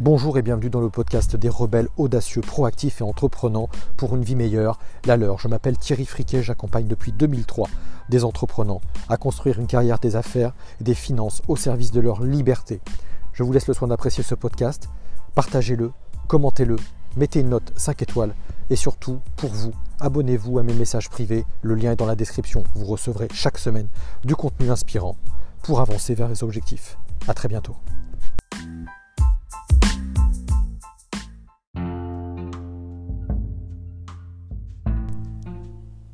Bonjour et bienvenue dans le podcast des rebelles audacieux, proactifs et entreprenants pour une vie meilleure, la leur. Je m'appelle Thierry Friquet, j'accompagne depuis 2003 des entrepreneurs à construire une carrière des affaires et des finances au service de leur liberté. Je vous laisse le soin d'apprécier ce podcast, partagez-le, commentez-le, mettez une note 5 étoiles et surtout, pour vous, abonnez-vous à mes messages privés, le lien est dans la description. Vous recevrez chaque semaine du contenu inspirant pour avancer vers les objectifs. A très bientôt.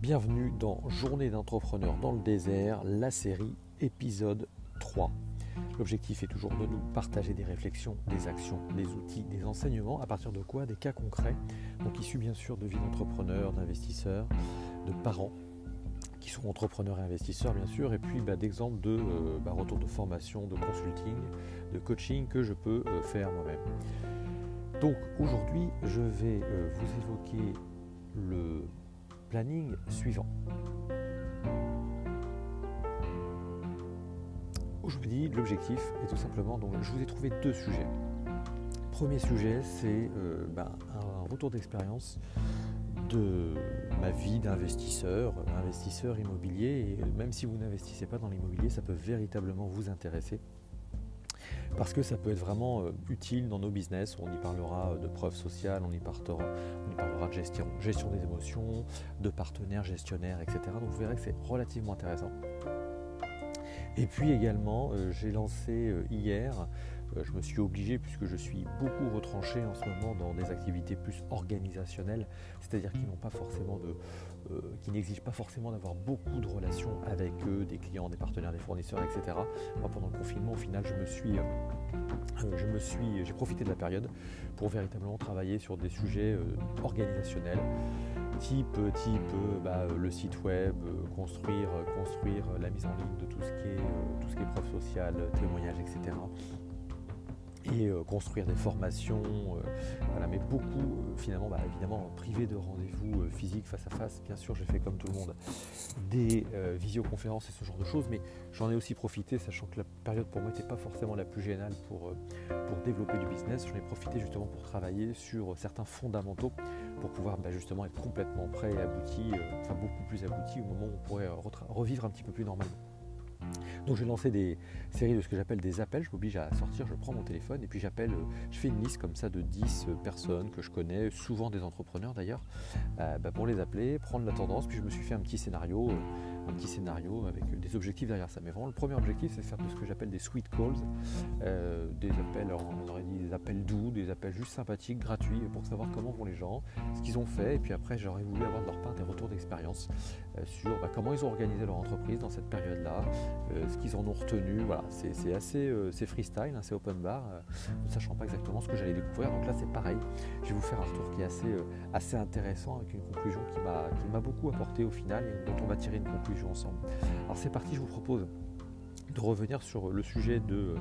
Bienvenue dans Journée d'entrepreneur dans le désert, la série épisode 3. L'objectif est toujours de nous partager des réflexions, des actions, des outils, des enseignements, à partir de quoi Des cas concrets, donc issus bien sûr de vie d'entrepreneurs, d'investisseurs, de parents qui sont entrepreneurs et investisseurs bien sûr, et puis bah, d'exemples de euh, bah, retour de formation, de consulting, de coaching que je peux euh, faire moi-même. Donc aujourd'hui, je vais euh, vous évoquer le planning suivant. Aujourd'hui, l'objectif est tout simplement, donc je vous ai trouvé deux sujets. Premier sujet, c'est euh, ben, un retour d'expérience de ma vie d'investisseur, investisseur immobilier. Et même si vous n'investissez pas dans l'immobilier, ça peut véritablement vous intéresser parce que ça peut être vraiment euh, utile dans nos business. On y parlera euh, de preuves sociales, on y, y parlera de gestion, gestion des émotions, de partenaires, gestionnaires, etc. Donc vous verrez que c'est relativement intéressant. Et puis également, euh, j'ai lancé hier je me suis obligé, puisque je suis beaucoup retranché en ce moment dans des activités plus organisationnelles, c'est-à-dire qui n'ont pas forcément de, euh, qui n'exigent pas forcément d'avoir beaucoup de relations avec eux, des clients, des partenaires, des fournisseurs, etc. Moi, pendant le confinement, au final, je me suis, euh, euh, je me suis, j'ai profité de la période pour véritablement travailler sur des sujets organisationnels, type, type bah, le site web, construire, construire la mise en ligne de tout ce qui est, tout ce qui est preuve sociale, témoignages, etc et euh, construire des formations, euh, voilà, mais beaucoup euh, finalement, bah, évidemment, privé de rendez-vous physiques face à face. Bien sûr, j'ai fait comme tout le monde des visioconférences et ce genre de choses, mais j'en ai aussi profité, sachant que la période pour moi n'était pas forcément la plus géniale pour, pour développer du business. J'en ai profité justement pour travailler sur certains fondamentaux pour pouvoir bah, justement être complètement prêt et abouti, enfin beaucoup plus abouti au moment où on pourrait revivre un petit peu plus normalement. Donc j'ai lancé des séries de ce que j'appelle des appels, je m'oblige à sortir, je prends mon téléphone et puis j'appelle, euh, je fais une liste comme ça de 10 euh, personnes que je connais, souvent des entrepreneurs d'ailleurs, euh, bah, pour les appeler, prendre la tendance, puis je me suis fait un petit scénario, un petit scénario avec des objectifs derrière ça. Mais vraiment le premier objectif c'est de faire de ce que j'appelle des sweet calls, des appels, on aurait dit des appels doux, des appels juste sympathiques, gratuits, pour savoir comment vont les gens, ce qu'ils ont fait, et puis après j'aurais voulu avoir de leur part des retours d'expérience sur bah, comment ils ont organisé leur entreprise dans cette période-là, ce qu'ils en ont retenu. Voilà, c'est assez euh, c'est freestyle, hein, c'est open bar, euh, ne sachant pas exactement ce que j'allais découvrir. Donc là, c'est pareil. Je vais vous faire un retour qui est assez, euh, assez intéressant avec une conclusion qui m'a beaucoup apporté au final et dont on va tirer une conclusion ensemble. Alors c'est parti, je vous propose de revenir sur le sujet de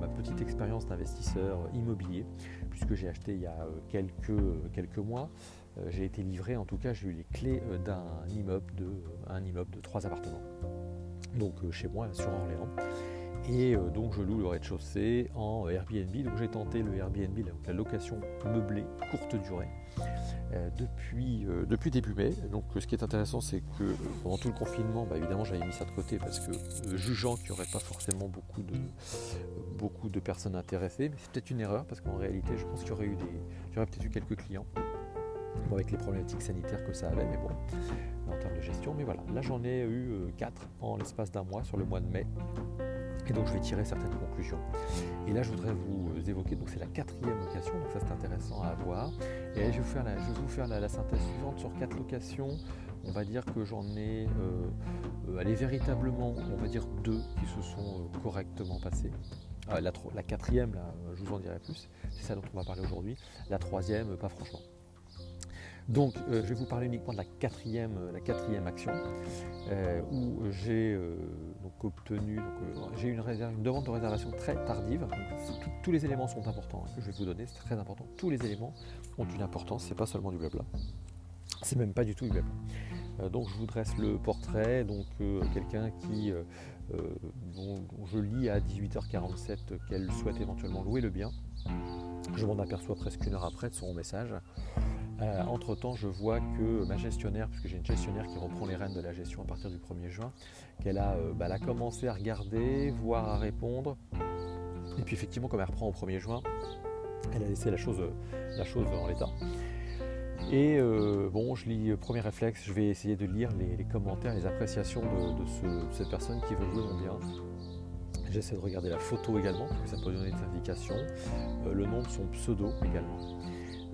ma petite expérience d'investisseur immobilier, puisque j'ai acheté il y a quelques, quelques mois. j'ai été livré, en tout cas, j'ai eu les clés d'un immeuble de, un immeuble de trois appartements donc euh, chez moi sur Orléans. Et euh, donc je loue le rez-de-chaussée en Airbnb. Donc j'ai tenté le Airbnb, la location meublée courte durée, euh, depuis, depuis début mai. Donc ce qui est intéressant, c'est que pendant tout le confinement, bah, évidemment j'avais mis ça de côté parce que jugeant qu'il n'y aurait pas forcément beaucoup de, beaucoup de personnes intéressées, mais c'est peut-être une erreur parce qu'en réalité je pense qu'il y aurait eu des. J'aurais peut-être eu quelques clients. avec les problématiques sanitaires que ça avait, mais bon, en termes de gestion. Mais voilà, là j'en ai eu 4 euh, en l'espace d'un mois sur le mois de mai. Et donc je vais tirer certaines conclusions. Et là je voudrais vous euh, évoquer, donc c'est la quatrième location, donc ça c'est intéressant à avoir. Et je vais vous faire la, synthèse suivante sur quatre locations. On va dire que j'en ai, euh, allez, véritablement, on va dire deux qui se sont correctement passées. la, quatrième, là, je vous en dirai plus, c'est ça dont on va parler aujourd'hui. La troisième, pas franchement. Donc, euh, je vais vous parler uniquement de la quatrième, euh, la quatrième action, euh, où j'ai obtenu, j'ai une, une, demande de réservation très tardive. tous les éléments sont importants hein, que je vais vous donner, c'est très important. Tous les éléments ont une importance, c'est pas seulement du blabla. C'est même pas du tout du blabla. donc je vous dresse le portrait, donc quelqu'un qui dont, je lis à 18h47 qu'elle souhaite éventuellement louer le bien. Je m'en aperçois presque une heure après de son message. Euh, entre temps, je vois que ma gestionnaire, puisque j'ai une gestionnaire qui reprend les rênes de la gestion à partir du 1er juin, qu'elle a, euh, bah, a, commencé à regarder, voire à répondre. Et puis effectivement, comme elle reprend au 1er juin, elle a laissé la chose, la chose en l'état. Et euh, bon, je lis, premier réflexe, je vais essayer de lire les, commentaires, les appréciations de, cette personne qui veut jouer mon bien. J'essaie de regarder la photo également, parce que ça peut donner des indications. le nom de son pseudo également.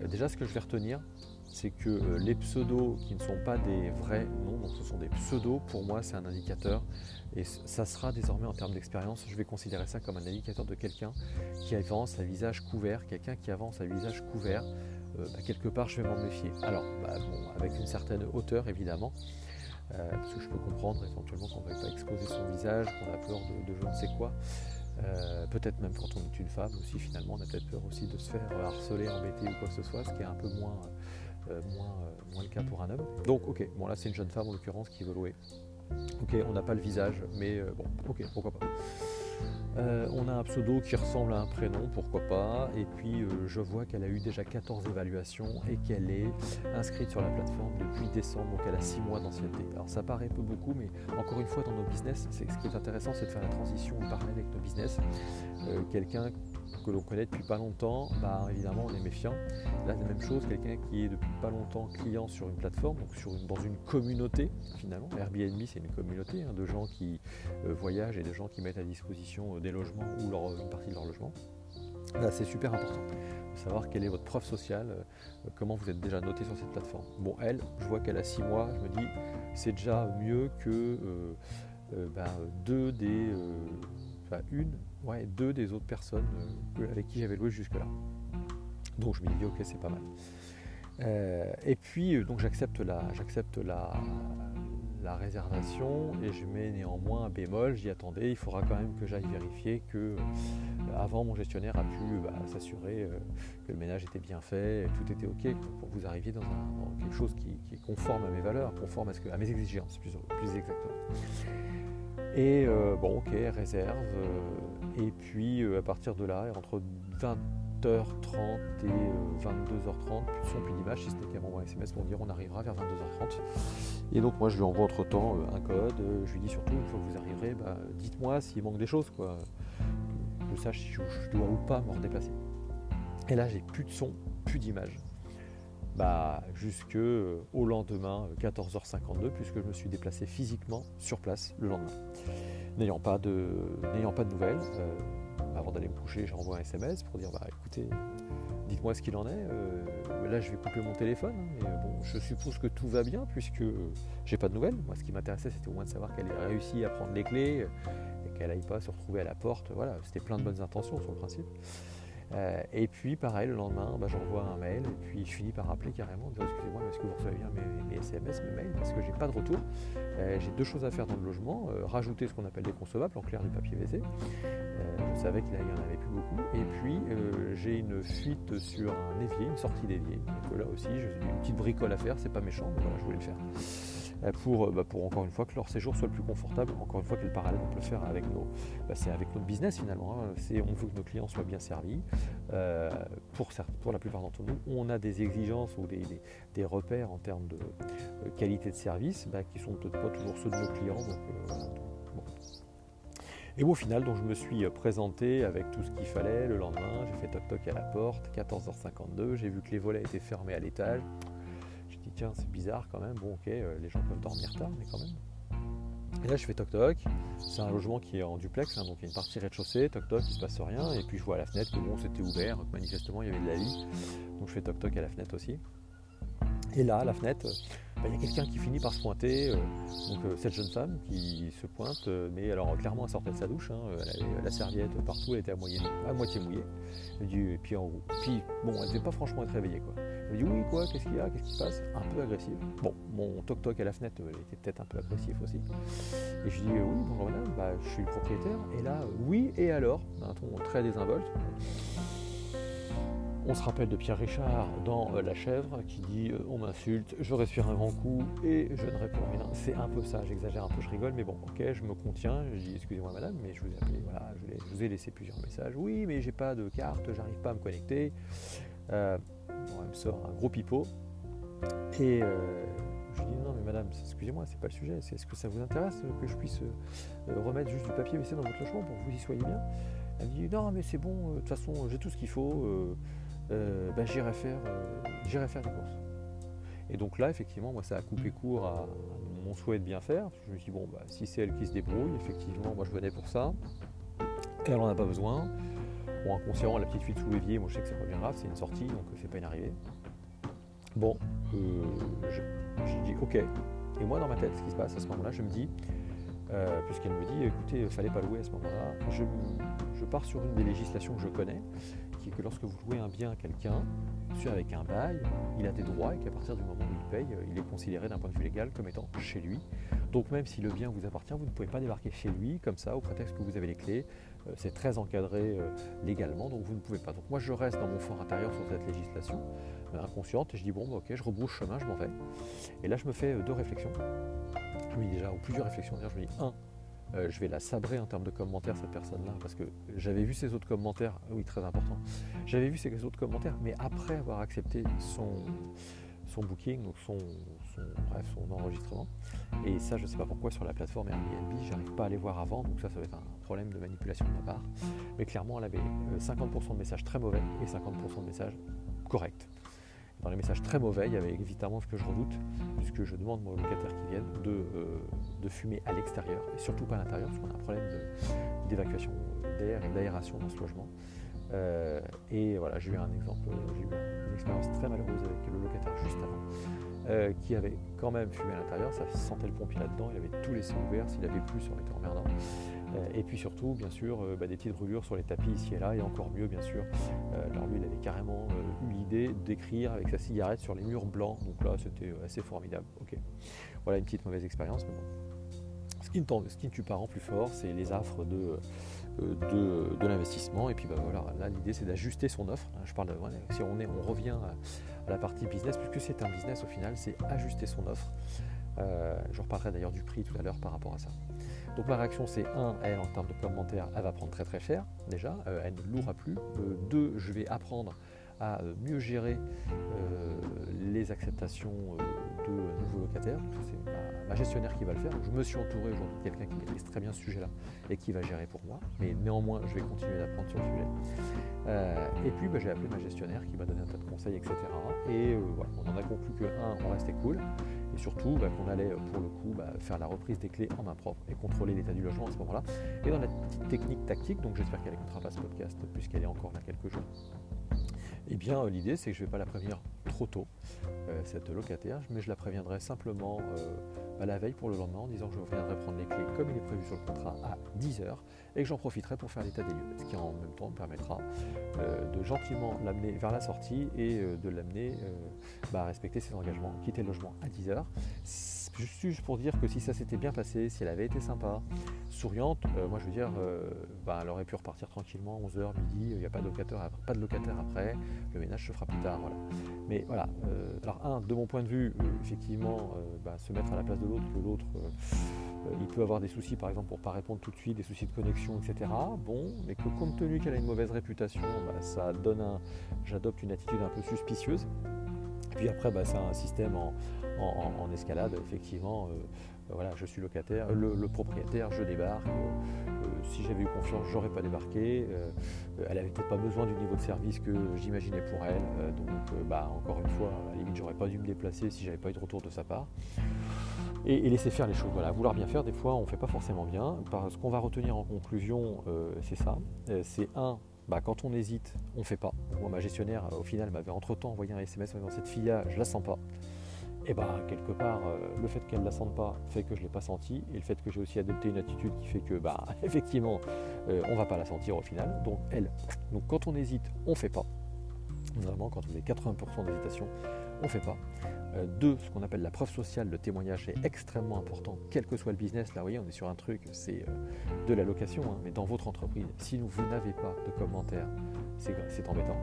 Déjà, ce que je vais retenir, c'est que euh, les pseudos qui ne sont pas des vrais noms, donc ce sont des pseudos, pour moi c'est un indicateur. Et ça sera désormais en termes d'expérience, je vais considérer ça comme un indicateur de quelqu'un qui avance à visage couvert, quelqu'un qui avance à visage couvert. Euh, bah, quelque part je vais m'en méfier. Alors, bah, avec une certaine hauteur évidemment, euh, parce que je peux comprendre éventuellement qu'on ne va pas exposer son visage, qu'on a peur de, je ne sais quoi. Peut-être même quand on est une femme aussi, finalement, on a peut-être peur aussi de se faire harceler, embêter ou quoi que ce soit, ce qui est un peu moins, euh, moins, euh, moins, le cas pour un homme. Donc ok, bon là c'est une jeune femme en l'occurrence qui veut louer. Ok, on n'a pas le visage, mais euh, bon, ok, pourquoi pas. On a un pseudo qui ressemble à un prénom, pourquoi pas. Et puis je vois qu'elle a eu déjà 14 évaluations et qu'elle est inscrite sur la plateforme depuis décembre, donc elle a 6 mois d'ancienneté. Alors ça paraît peu beaucoup, mais encore une fois dans nos business, ce qui est intéressant, c'est de faire la transition parallèle avec nos business. Quelqu'un que l'on connaît depuis pas longtemps, bah, évidemment on est méfiant. Là, la même chose, quelqu'un qui est depuis pas longtemps client sur une plateforme, donc sur dans une communauté finalement. Airbnb, c'est une communauté hein, de gens qui euh, voyagent et de gens qui mettent à disposition euh, des logements ou une partie de leur logement. Là, c'est super important de savoir quelle est votre preuve sociale, euh, comment vous êtes déjà noté sur cette plateforme. Bon, elle, je vois qu'elle a six mois, je me dis, c'est déjà mieux que bah, deux des. Une ouais, deux des autres personnes euh, avec qui j'avais loué jusque-là. Donc je me dis ok c'est pas mal. Euh, et puis euh, donc j'accepte la, j'accepte la, réservation et je mets néanmoins un bémol, j'y attendais, il faudra quand même que j'aille vérifier que avant mon gestionnaire a pu bah, s'assurer que le ménage était bien fait, tout était ok pour vous arriviez dans, quelque chose qui, est conforme à mes valeurs, conforme à, ce que, à mes exigences plus, plus exactement. Et bon ok, réserve, et puis euh, à partir de là, entre 20h30 et 22h30, plus son plus d'image, si c'était qu'à m'envoyer un SMS pour dire on arrivera vers 22h30. Et donc moi je lui envoie entre temps euh, un code, euh, je lui dis surtout une fois que vous arriverez, bah, dites-moi s'il manque des choses, quoi. Que je sache si je, dois ou pas me redéplacer. Et là j'ai plus de son, plus d'image. Bah, jusque au lendemain 14h52 puisque je me suis déplacé physiquement sur place le lendemain n'ayant pas de, n'ayant pas de nouvelles. Euh, avant d'aller me coucher, j'envoie un SMS pour dire bah écoutez, dites-moi ce qu'il en est. Euh, là, je vais couper mon téléphone. Hein, et, bon, je suppose que tout va bien puisque j'ai pas de nouvelles. Moi, ce qui m'intéressait, c'était au moins de savoir qu'elle ait réussi à prendre les clés et qu'elle n'aille pas se retrouver à la porte. Voilà, c'était plein de bonnes intentions sur le principe. Euh, et puis pareil, le lendemain, bah, j'envoie un mail et puis je finis par rappeler carrément, dire excusez-moi, est-ce que vous recevez bien mes, SMS, mes mails, parce que j'ai pas de retour. Euh, j'ai deux choses à faire dans le logement, euh, rajouter ce qu'on appelle des consommables, en clair du papier WC. je savais qu'il n'y en avait plus beaucoup. Et puis j'ai une fuite sur un évier, une sortie d'évier. Donc là aussi, j'ai une petite bricole à faire, c'est pas méchant, mais voilà, je voulais le faire. Euh, pour, euh, bah, pour encore une fois que leur séjour soit le plus confortable. Encore une fois, quel parallèle on peut faire avec nos, bah, c'est avec notre business finalement. Hein. On veut que nos clients soient bien servis. Euh, pour, la plupart d'entre nous, on a des exigences ou des, des, repères en termes de qualité de service bah, qui sont peut-être pas toujours ceux de nos clients. Et au final, donc, je me suis présenté avec tout ce qu'il fallait le lendemain. J'ai fait toc-toc à la porte, 14h52. J'ai vu que les volets étaient fermés à l'étage tiens, c'est bizarre quand même. Bon, ok, euh, les gens peuvent dormir tard, mais quand même. Et là, je fais toc toc. C'est un logement qui est en duplex, hein, donc il y a une partie rez-de-chaussée, toc toc, il se passe rien. Et puis je vois à la fenêtre que bon, c'était ouvert, manifestement il y avait de la vie. Donc je fais toc toc à la fenêtre aussi. Et là, à la fenêtre, bah, il y a quelqu'un qui finit par se pointer. Euh, donc euh, cette jeune femme qui se pointe, mais alors clairement elle sortait de sa douche, hein, elle avait la serviette partout, elle était à, à moitié mouillée. Et puis, en, puis bon, elle ne devait pas franchement être réveillée quoi. Elle dit oui quoi, qu'est-ce qu'il y a, qu'est-ce qui se passe? Un peu agressif. Bon, mon toc toc à la fenêtre était peut-être un peu agressif aussi. Et je dis oui, bonjour madame, bah, je suis le propriétaire. Et là, oui, et alors? Un ton très désinvolte. On se rappelle de Pierre Richard dans La Chèvre qui dit On m'insulte, je respire un grand coup et je ne réponds rien. C'est un peu ça, j'exagère un peu, je rigole, mais bon, ok, je me contiens. Je dis Excusez-moi, madame, mais je vous ai appelé, voilà, je, vous ai laissé plusieurs messages. Oui, mais j'ai pas de carte, j'arrive pas à me connecter. Elle me sort un gros pipeau. Et je lui dis non mais madame, excusez-moi, c'est pas le sujet, est-ce que ça vous intéresse que je puisse euh, remettre juste du papier WC dans votre logement pour que vous y soyez bien? Elle me dit non mais c'est bon, euh, de toute façon j'ai tout ce qu'il faut, euh, ben, j'irai faire, j'irai faire des courses. Et donc là effectivement moi ça a coupé court à, mon souhait de bien faire. Je me suis dit bon bah, si c'est elle qui se débrouille, effectivement moi je venais pour ça, elle en a pas besoin. Bon inconsciemment la petite fuite sous l'évier, moi je sais que c'est pas bien grave, c'est une sortie donc c'est pas une arrivée. Bon, je, je dis ok. Et moi, dans ma tête, ce qui se passe à ce moment-là, je me dis, euh, puisqu'elle me dit, écoutez, fallait pas louer à ce moment-là, je, pars sur une des législations que je connais, que lorsque vous louez un bien à quelqu'un, avec un bail, il a des droits et qu'à partir du moment où il paye, il est considéré d'un point de vue légal comme étant chez lui. Donc même si le bien vous appartient, vous ne pouvez pas débarquer chez lui comme ça au prétexte que vous avez les clés. Euh, c'est très encadré euh, légalement, donc vous ne pouvez pas. Donc moi je reste dans mon fort intérieur sur cette législation inconsciente et je dis bon bah, ok je rebouche chemin, je m'en vais. Et là je me fais euh, deux réflexions. Je me dis déjà, ou plusieurs réflexions, je me dis un, euh, je vais la sabrer en termes de commentaires cette personne-là, parce que j'avais vu ses autres commentaires, oui très important, j'avais vu ses autres commentaires, mais après avoir accepté son, son booking, donc son, bref, son enregistrement, et ça je ne sais pas pourquoi sur la plateforme Airbnb, j'arrive pas à les voir avant, donc ça ça va être un problème de manipulation de ma part, mais clairement elle avait 50% euh, de messages très mauvais et 50% de messages corrects. Dans les messages très mauvais, il y avait évidemment ce que je redoute, puisque je demande aux locataires qui viennent de, euh, de fumer à l'extérieur, et surtout pas à l'intérieur, parce qu'on a un problème d'évacuation d'air et d'aération dans ce logement. Euh, et voilà, j'ai eu un exemple, j'ai eu une expérience très malheureuse avec le locataire juste avant, euh, qui avait quand même fumé à l'intérieur, ça sentait le pompier là-dedans, il avait tout laissé ouvert, s'il avait plus, ça aurait été emmerdant. Euh, et puis surtout, bien sûr, euh, bah, des petites brûlures sur les tapis ici et là, et encore mieux, bien sûr. Euh, alors lui, il avait carrément eu l'idée d'écrire avec sa cigarette sur les murs blancs, donc là, c'était assez formidable. Voilà une petite mauvaise expérience, bon. Ce qui, ne tue pas rend plus fort, c'est les affres de, de, l'investissement. Et puis bah, voilà, là l'idée c'est d'ajuster son offre. Je parle de, si on, est, on revient à, la partie business, puisque c'est un business au final, c'est ajuster son offre. je reparlerai d'ailleurs du prix tout à l'heure par rapport à ça. Donc ma réaction c'est 1, elle en termes de commentaires, elle va prendre très très cher déjà, euh, elle ne louera plus. 2, euh, je vais apprendre à euh, mieux gérer les acceptations de nouveaux locataires. C'est ma, gestionnaire qui va le faire. je me suis entouré aujourd'hui de quelqu'un qui maîtrise très bien ce sujet-là et qui va gérer pour moi. Mais néanmoins, je vais continuer d'apprendre sur le sujet. et puis, bah, j'ai appelé ma gestionnaire qui m'a donné un tas de conseils, etc. Et voilà, on en a conclu que 1, on restait cool et surtout bah, qu'on allait pour le coup bah, faire la reprise des clés en main propre et contrôler l'état du logement à ce moment-là. Et dans la petite technique tactique, donc j'espère qu'elle écoutera pas ce podcast puisqu'elle est encore là quelques jours. Eh bien, euh, l'idée, c'est que je ne vais pas la prévenir trop tôt, euh, cette locataire, mais je la préviendrai simplement euh, à la veille pour le lendemain en disant que je reviendrai prendre les clés comme il est prévu sur le contrat à 10h et que j'en profiterai pour faire l'état des lieux, ce qui en même temps me permettra de gentiment l'amener vers la sortie et de l'amener bah, à respecter ses engagements, quitter le logement à 10h juste pour dire que si ça s'était bien passé, si elle avait été sympa, souriante, euh, moi je veux dire, euh, bah, elle aurait pu repartir tranquillement, 11h, midi, il n'y a pas de, locataire, pas de locataire après, le ménage se fera plus tard. Voilà. Mais voilà, euh, alors un, de mon point de vue, effectivement, bah, se mettre à la place de l'autre, que l'autre, il peut avoir des soucis par exemple pour ne pas répondre tout de suite, des soucis de connexion, etc. Bon, mais que compte tenu qu'elle a une mauvaise réputation, bah, ça donne un. J'adopte une attitude un peu suspicieuse. Puis après, bah, c'est un système en, escalade, effectivement. Euh, voilà, je suis locataire, le, propriétaire, je débarque. Euh, euh, si j'avais eu confiance, j'aurais pas débarqué. elle avait peut-être pas besoin du niveau de service que j'imaginais pour elle. donc, bah, encore une fois, à la limite, j'aurais pas dû me déplacer si j'avais pas eu de retour de sa part. Et, laisser faire les choses. Voilà, vouloir bien faire, des fois, on fait pas forcément bien. Ce qu'on va retenir en conclusion, c'est ça. C'est un, bah, quand on hésite, on ne fait pas. Moi, ma gestionnaire, au final, m'avait entre-temps envoyé un SMS en disant cette fille-là, je la sens pas. Et bah, quelque part, euh, le fait qu'elle ne la sente pas fait que je ne l'ai pas senti, et le fait que j'ai aussi adopté une attitude qui fait que, bah, effectivement, euh, on ne va pas la sentir au final. Donc, elle. Donc, quand on hésite, on ne fait pas. Vraiment, quand on est 80% d'hésitation, on ne fait pas. Euh, deux, ce qu'on appelle la preuve sociale, le témoignage est extrêmement important, quel que soit le business. Là, vous voyez, on est sur un truc, c'est euh, de la location, hein, mais dans votre entreprise, si vous n'avez pas de commentaires, c'est embêtant.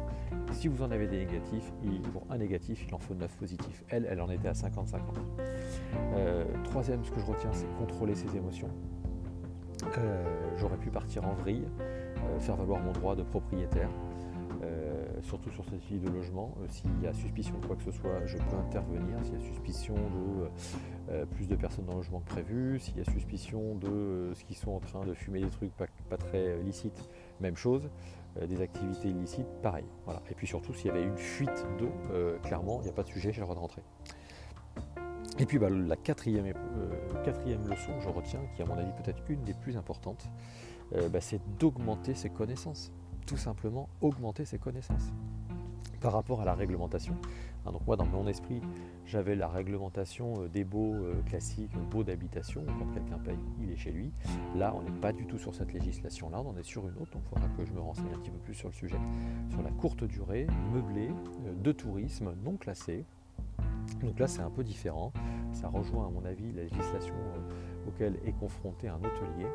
Si vous en avez des négatifs, pour un négatif, il en faut neuf positifs. Elle, elle en était à 50-50. Euh, troisième, ce que je retiens, c'est contrôler ses émotions. J'aurais pu partir en vrille, faire valoir mon droit de propriétaire. Surtout sur cette fille de logement. Euh, s'il y a suspicion de quoi que ce soit, je peux intervenir. S'il y a suspicion de euh, plus de personnes dans le logement que prévu, s'il y a suspicion de ce qu'ils sont en train de fumer des trucs pas, très licites, même chose. des activités illicites, pareil. Et puis surtout, s'il y avait une fuite de, clairement, il n'y a pas de sujet, j'ai le droit de rentrer. Et puis bah, la quatrième, quatrième leçon que je retiens, qui à mon avis peut-être une des plus importantes, bah, c'est d'augmenter ses connaissances tout simplement augmenter ses connaissances par rapport à la réglementation. Hein, donc moi dans mon esprit j'avais la réglementation euh, des baux euh, classiques, baux d'habitation, quand quelqu'un paye il est chez lui. Là on n'est pas du tout sur cette législation là, on est sur une autre, donc il faudra que je me renseigne un petit peu plus sur le sujet, sur la courte durée, meublée, euh, de tourisme non classé. Donc là c'est un peu différent, ça rejoint à mon avis la législation auquel est confronté un hôtelier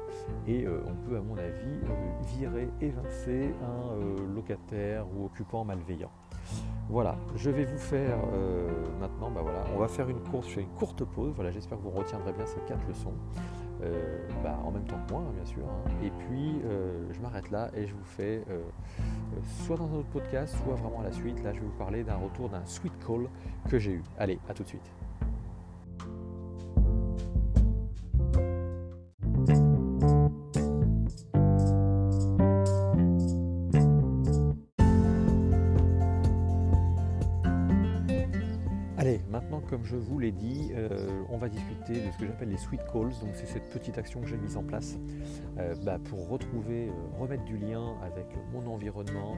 et euh, on peut à mon avis euh, virer, évincer un euh, locataire ou occupant malveillant. Voilà, je vais vous faire maintenant, bah voilà, on va faire une course, je fais une courte pause, voilà, j'espère que vous retiendrez bien ces quatre leçons. Bah, en même temps que moi, hein, bien sûr. Hein. Et puis, je m'arrête là et je vous fais, soit dans un autre podcast, soit vraiment à la suite. Là, je vais vous parler d'un retour d'un sweet call que j'ai eu. Allez, à tout de suite. De ce que j'appelle les sweet calls. Donc c'est cette petite action que j'ai mise en place euh, bah, pour retrouver, euh, remettre du lien avec mon environnement,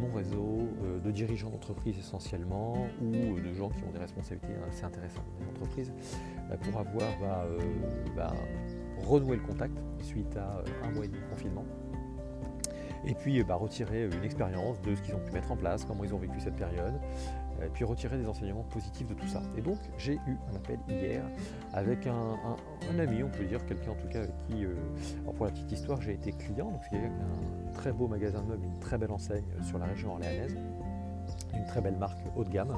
mon réseau, de dirigeants d'entreprise essentiellement, ou de gens qui ont des responsabilités assez intéressantes dans les entreprises, pour avoir bah, bah, renoué le contact suite à un mois et demi de confinement et puis retirer une expérience de ce qu'ils ont pu mettre en place, comment ils ont vécu cette période, et puis retirer des enseignements positifs de tout ça. Et donc j'ai eu un appel hier avec un, ami, on peut dire, quelqu'un en tout cas avec qui, euh, pour la petite histoire, j'ai été client, donc c'est un très beau magasin de meubles, une très belle enseigne sur la région orléanaise, une très belle marque haut de gamme.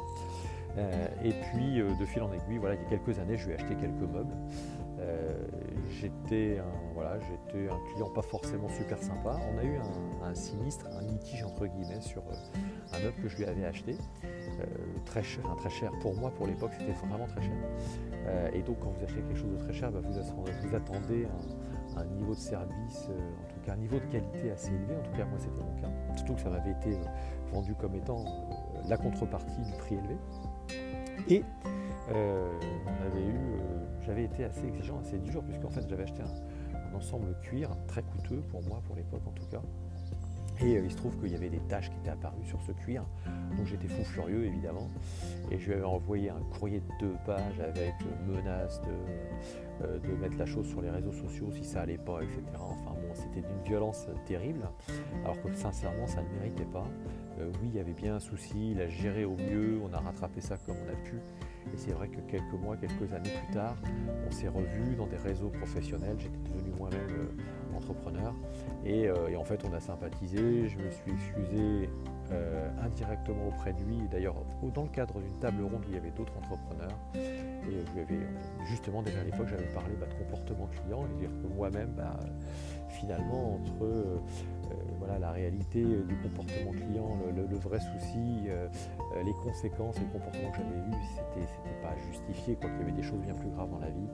Euh, et puis euh, de fil en aiguille, voilà, il y a quelques années, je lui ai acheté quelques meubles. J'étais un, un client pas forcément super sympa. On a eu un, sinistre, un litige entre guillemets sur un meuble que je lui avais acheté. Euh, très cher, très cher. Pour moi, pour l'époque, c'était vraiment très cher. Euh, et donc, quand vous achetez quelque chose de très cher, bah, vous, attendez un, niveau de service, euh, en tout cas un niveau de qualité assez élevé. En tout cas, moi, c'était mon cas. Surtout que ça m'avait été vendu comme étant la contrepartie du prix élevé. Et j'avais été assez exigeant, assez dur, puisqu'en fait, j'avais acheté un ensemble cuir très coûteux pour moi, pour l'époque en tout cas. Et euh, il se trouve qu'il y avait des taches qui étaient apparues sur ce cuir, donc j'étais fou furieux évidemment. Et je lui avais envoyé un courrier de deux pages avec euh, menace euh, de, mettre la chose sur les réseaux sociaux si ça allait pas, etc. Enfin bon, c'était d'une violence terrible, alors que sincèrement ça ne méritait pas. oui, il y avait bien un souci, il a géré au mieux, on a rattrapé ça comme on a pu. Et c'est vrai que quelques mois, quelques années plus tard, on s'est revus dans des réseaux professionnels. J'étais devenu moi-même entrepreneur. Euh, et, en fait, on a sympathisé. Je me suis excusé euh, indirectement auprès de lui, d'ailleurs dans le cadre d'une table ronde où il y avait d'autres entrepreneurs. Et je lui avais, justement, déjà à l'époque, j'avais parlé bah, de comportement client et dire que moi-même, bah, finalement, entre euh, voilà, la réalité du comportement client, le, vrai souci, les conséquences et le comportement que j'avais eu, c'était pas justifié, quoi qu'il y avait des choses bien plus graves dans la vie.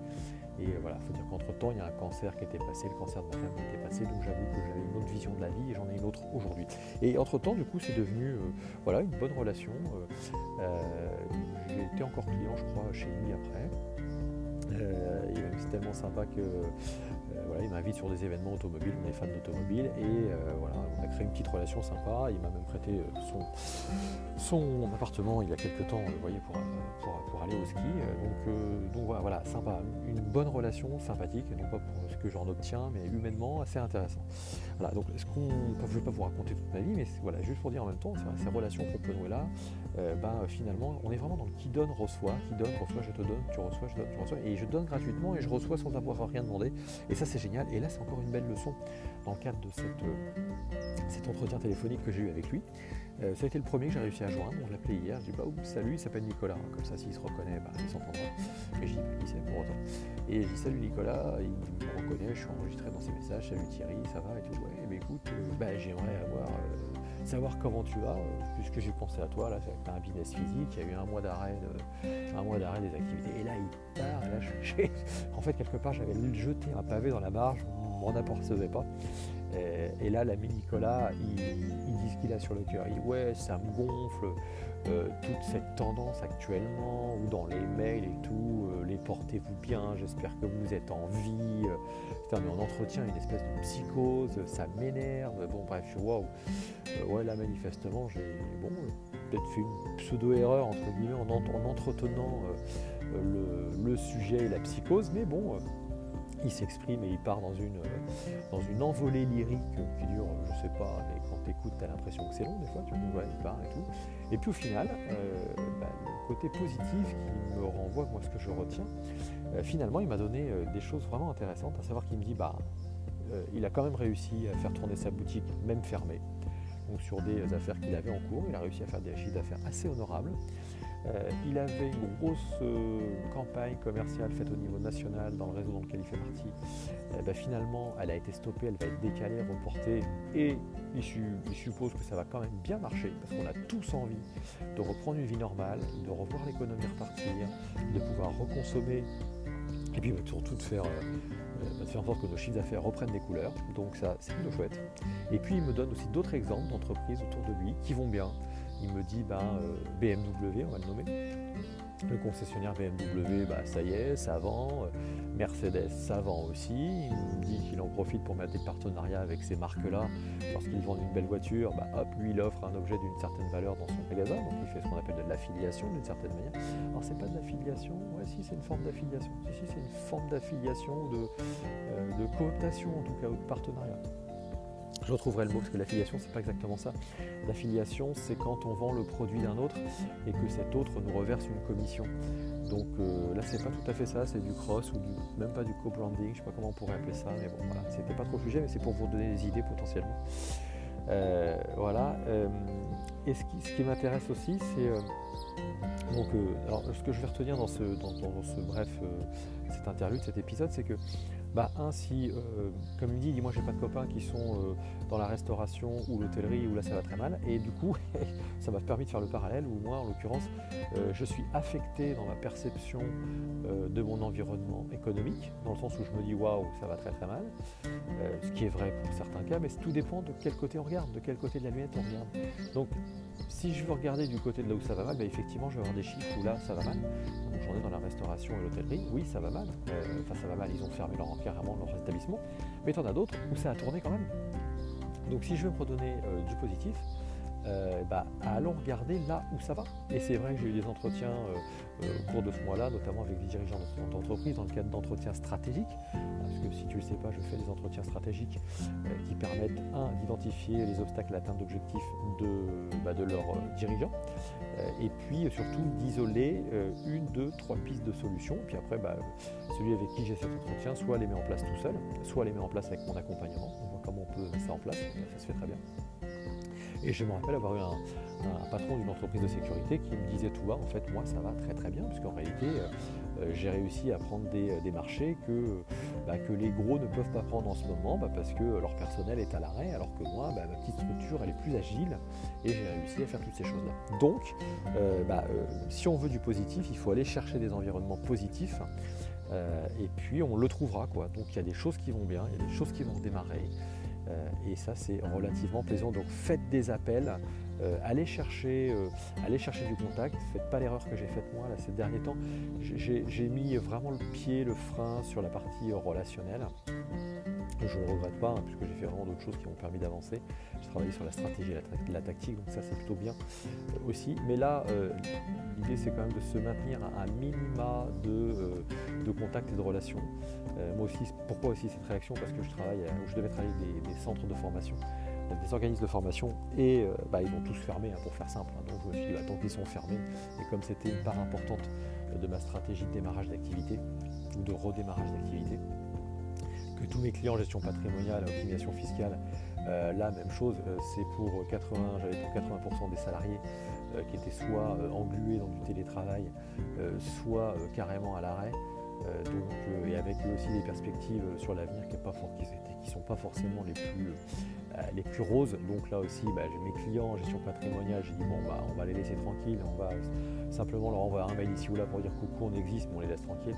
Et euh, voilà, il faut dire qu'entre-temps, il y a un cancer qui était passé, le cancer de ma femme qui était passé, donc j'avoue que j'avais une autre vision de la vie et j'en ai une autre aujourd'hui. Et entre-temps, du coup, c'est devenu euh, voilà, une bonne relation. Euh, j'ai été encore client, je crois, chez lui après. c'est tellement sympa que voilà, il m'invite sur des événements automobiles, on est fan d'automobile et voilà, on a créé une petite relation sympa. Il m'a même prêté son, son appartement il y a quelques temps, voyez, pour, pour, aller au ski. Donc, donc voilà, sympa, une bonne relation sympathique, non pas pour ce que j'en obtiens, mais humainement assez intéressant. Voilà, donc ce qu'on, je ne vais pas vous raconter toute ma vie, mais voilà, juste pour dire en même temps, ces relations qu'on là, euh, ben, finalement, on est vraiment dans le qui donne, reçoit, qui donne, reçoit, je te donne, tu reçois, je donne, tu reçois, et je donne gratuitement et je reçois sans avoir rien demandé. Et ça, c'est génial. Et là, c'est encore une belle leçon dans le cadre de cette, euh, cet entretien téléphonique que j'ai eu avec lui. Euh, ça a été le premier que j'ai réussi à joindre. On l'appelait hier. Je dis bah, salut, il s'appelle Nicolas. Comme ça, s'il se reconnaît, bah, il s'entendra. Et je dis c'est pour autant. Et je dis salut Nicolas. Il me reconnaît. Je suis enregistré dans ses messages. Salut Thierry, ça va et tout. Ouais, mais écoute, bah, j'aimerais avoir savoir comment tu vas, puisque j'ai pensé à toi, là, tu as un business physique, il y a eu un mois d'arrêt, un mois d'arrêt des activités, et là il part, là, je, en fait quelque part j'avais jeté un pavé dans la barge, on m'en apercevait pas. Et, là l'ami Nicolas, il, ce qu'il a sur le cœur, il ouais ça me gonfle, euh, toute cette tendance actuellement, ou dans les mails et tout, euh, les portez-vous bien, j'espère que vous êtes en vie, putain mais on entretient une espèce de psychose, ça m'énerve, bon bref, waouh. Euh, ouais, là, manifestement, j'ai bon, peut-être fait une pseudo-erreur, entre guillemets, en, entretenant euh, le, sujet et la psychose, mais bon, euh, il s'exprime et il part dans une, dans une envolée lyrique qui dure, je sais pas, mais quand tu écoutes, tu as l'impression que c'est long des fois, tu vois, il part et tout. Et puis au final, bah, le côté positif qui me renvoie, moi, ce que je retiens, finalement, il m'a donné des choses vraiment intéressantes, à savoir qu'il me dit, bah, il a quand même réussi à faire tourner sa boutique, même fermée sur des affaires qu'il avait en cours. Il a réussi à faire des chiffres d'affaires assez honorables. Euh, il avait une grosse euh, campagne commerciale faite au niveau national dans le réseau dans lequel il fait partie. Euh, bah, finalement, elle a été stoppée, elle va être décalée, reportée et il, suppose que ça va quand même bien marcher parce qu'on a tous envie de reprendre une vie normale, de revoir l'économie repartir, de pouvoir reconsommer et puis bah, surtout de faire de faire en sorte que nos chiffres d'affaires reprennent des couleurs. Donc ça, c'est plutôt chouette. Et puis il me donne aussi d'autres exemples d'entreprises autour de lui qui vont bien. Il me dit ben, euh, BMW, on va le nommer. Le concessionnaire BMW, bah, ça y est, ça vend. Mercedes, ça vend aussi. Il me dit qu'il en profite pour mettre des partenariats avec ces marques-là. Lorsqu'ils vendent une belle voiture, bah, hop, lui, il offre un objet d'une certaine valeur dans son magasin. Donc il fait ce qu'on appelle de l'affiliation d'une certaine manière. Alors c'est pas de l'affiliation, ouais, si, c'est une forme d'affiliation. Si, si, c'est une forme d'affiliation, de, euh, de cooptation en tout cas, ou de partenariat. Je retrouverai le mot parce que l'affiliation, c'est pas exactement ça. L'affiliation, c'est quand on vend le produit d'un autre et que cet autre nous reverse une commission. Donc euh, là, c'est pas tout à fait ça, c'est du cross ou même pas du co-branding, je sais pas comment on pourrait appeler ça, mais bon, voilà, c'était pas trop le sujet, mais c'est pour vous donner des idées potentiellement. Euh, voilà. Euh, et ce qui, m'intéresse aussi, c'est donc, alors, ce que je vais retenir dans ce, dans, ce bref, cette interview, cet épisode, c'est que bah, un, si, euh, comme il dit, moi j'ai pas de copains qui sont euh, dans la restauration ou l'hôtellerie où là ça va très mal, et du coup ça m'a permis de faire le parallèle où moi en l'occurrence euh, je suis affecté dans ma perception de mon environnement économique, dans le sens où je me dis waouh ça va très très mal, ce qui est vrai pour certains cas, mais tout dépend de quel côté on regarde, de quel côté de la lunette on regarde. Donc si je veux regarder du côté de là où ça va mal, bah, effectivement je vais avoir des chiffres où là ça va mal. Donc j'en ai dans la restauration et l'hôtellerie, oui ça va mal, enfin ça va mal, ils ont fermé leur carrément leur établissement, mais il y en a d'autres où ça a tourné quand même. Donc si je veux me redonner euh, du positif, euh, bah, allons regarder là où ça va. Et c'est vrai que j'ai eu des entretiens euh, au cours de ce mois-là, notamment avec des dirigeants d'entreprise dans le cadre d'entretiens stratégiques. Parce que si tu ne le sais pas, je fais des entretiens stratégiques qui permettent, un, d'identifier les obstacles à d'objectifs de, bah, leurs dirigeants, et puis surtout d'isoler une, deux, trois pistes de solutions. Puis après, bah, celui avec qui j'ai cet entretien, soit les met en place tout seul, soit les met en place avec mon accompagnement. On voit comment on peut mettre ça en place, ça se fait très bien. Et je me rappelle avoir eu un, patron d'une entreprise de sécurité qui me disait tout bas, en fait, moi, ça va très très bien, puisqu'en réalité, euh, euh, j'ai réussi à prendre des, marchés que, bah, que les gros ne peuvent pas prendre en ce moment, bah, parce que leur personnel est à l'arrêt, alors que moi, bah, ma petite structure, elle est plus agile, et j'ai réussi à faire toutes ces choses-là. Donc, euh, si on veut du positif, il faut aller chercher des environnements positifs. et puis on le trouvera quoi. Donc il y a des choses qui vont bien, il y a des choses qui vont démarrer. Euh, et ça, c'est relativement plaisant. Donc faites des appels allez, chercher, allez chercher du contact, faites pas l'erreur que j'ai faite moi là, ces derniers temps. J'ai mis vraiment le pied, le frein sur la partie relationnelle. Je ne le regrette pas, hein, puisque j'ai fait vraiment d'autres choses qui m'ont permis d'avancer. J'ai travaillé sur la stratégie et la, tactique, donc ça c'est plutôt bien euh, aussi. Mais là, euh, l'idée c'est quand même de se maintenir à un minima de, euh, contact et de relations. moi aussi, pourquoi aussi cette réaction? Parce que je travaille, je devais travailler des, des centres de formation des organismes de formation et bah, ils vont tous fermer hein, pour faire simple. Hein. donc je me suis dit bah, tant qu'ils sont fermés et comme c'était une part importante de ma stratégie de démarrage d'activité ou de redémarrage d'activité, que tous mes clients gestion patrimoniale, optimisation fiscale, euh, la même chose, euh, c'est pour 80, j'avais pour 80% des salariés euh, qui étaient soit englués dans du télétravail, soit carrément à l'arrêt. Donc, et avec eux aussi des perspectives sur l'avenir qui ne sont pas forcément les plus, les plus roses. Donc là aussi, bah, j'ai mes clients en gestion patrimoniale, j'ai dit bon bah on va les laisser tranquilles, on va simplement leur envoyer un mail ici ou là pour dire coucou on existe, mais on les laisse tranquilles.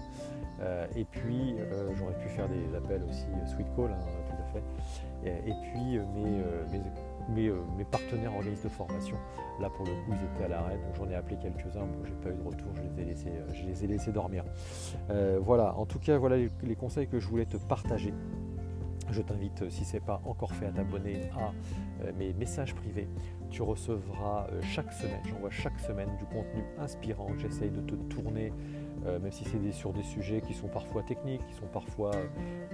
Euh, et puis, euh, j'aurais pu faire des appels aussi euh, sweet call, hein, tout à fait. Et, puis, mes, partenaires organismes de formation, là pour le coup, ils étaient à l'arrêt, donc j'en ai appelé quelques-uns. Bon, j'ai pas eu de retour, je laissés, je les ai laissés dormir. voilà, en tout cas, voilà les, conseils que je voulais te partager. Je t'invite, si ce n'est pas encore fait, à t'abonner à mes messages privés. Tu recevras chaque semaine, j'envoie chaque semaine du contenu inspirant. J'essaye de te tourner euh, même si c'est sur des sujets qui sont parfois techniques, qui sont parfois, euh,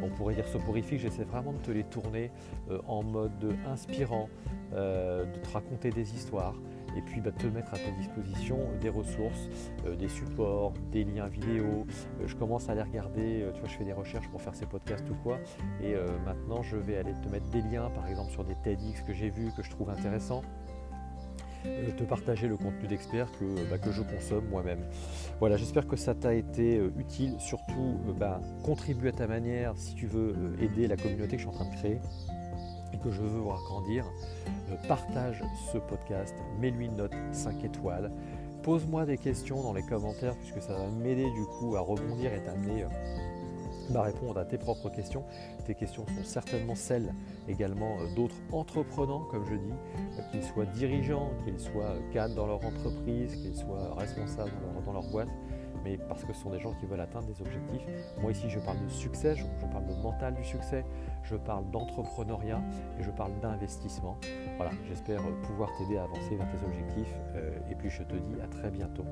on pourrait dire soporifiques, j'essaie vraiment de te les tourner euh, en mode inspirant, de te raconter des histoires et puis bah, te mettre à ta disposition des ressources, des supports, des liens vidéo. je commence à les regarder, tu vois, je fais des recherches pour faire ces podcasts ou quoi, et maintenant je vais aller te mettre des liens, par exemple sur des TEDx que j'ai vus, que je trouve intéressants te partager le contenu d'expert que, bah, que, je consomme moi-même. Voilà, j'espère que ça t'a été euh, utile. Surtout, euh, bah, contribue à ta manière si tu veux euh, aider la communauté que je suis en train de créer et que je veux voir grandir. partage ce podcast, mets-lui une note 5 étoiles. Pose-moi des questions dans les commentaires puisque ça va m'aider du coup à rebondir et t'amener à répondre à tes propres questions. Tes questions sont certainement celles également euh, d'autres entreprenants, comme je dis, euh, qu'ils soient dirigeants, qu'ils soient cadres dans leur entreprise, qu'ils soient responsables dans leur, boîte, mais parce que ce sont des gens qui veulent atteindre des objectifs. Moi ici, je parle de succès, je parle de mental du succès, je parle d'entrepreneuriat et je parle d'investissement. Voilà, j'espère euh, pouvoir t'aider à avancer vers tes objectifs et puis je te dis à très bientôt.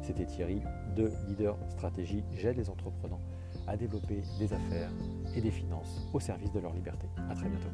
C'était Thierry de Leader Stratégie. J'aide les entrepreneurs à développer des affaires et des finances au service de leur liberté. À très bientôt.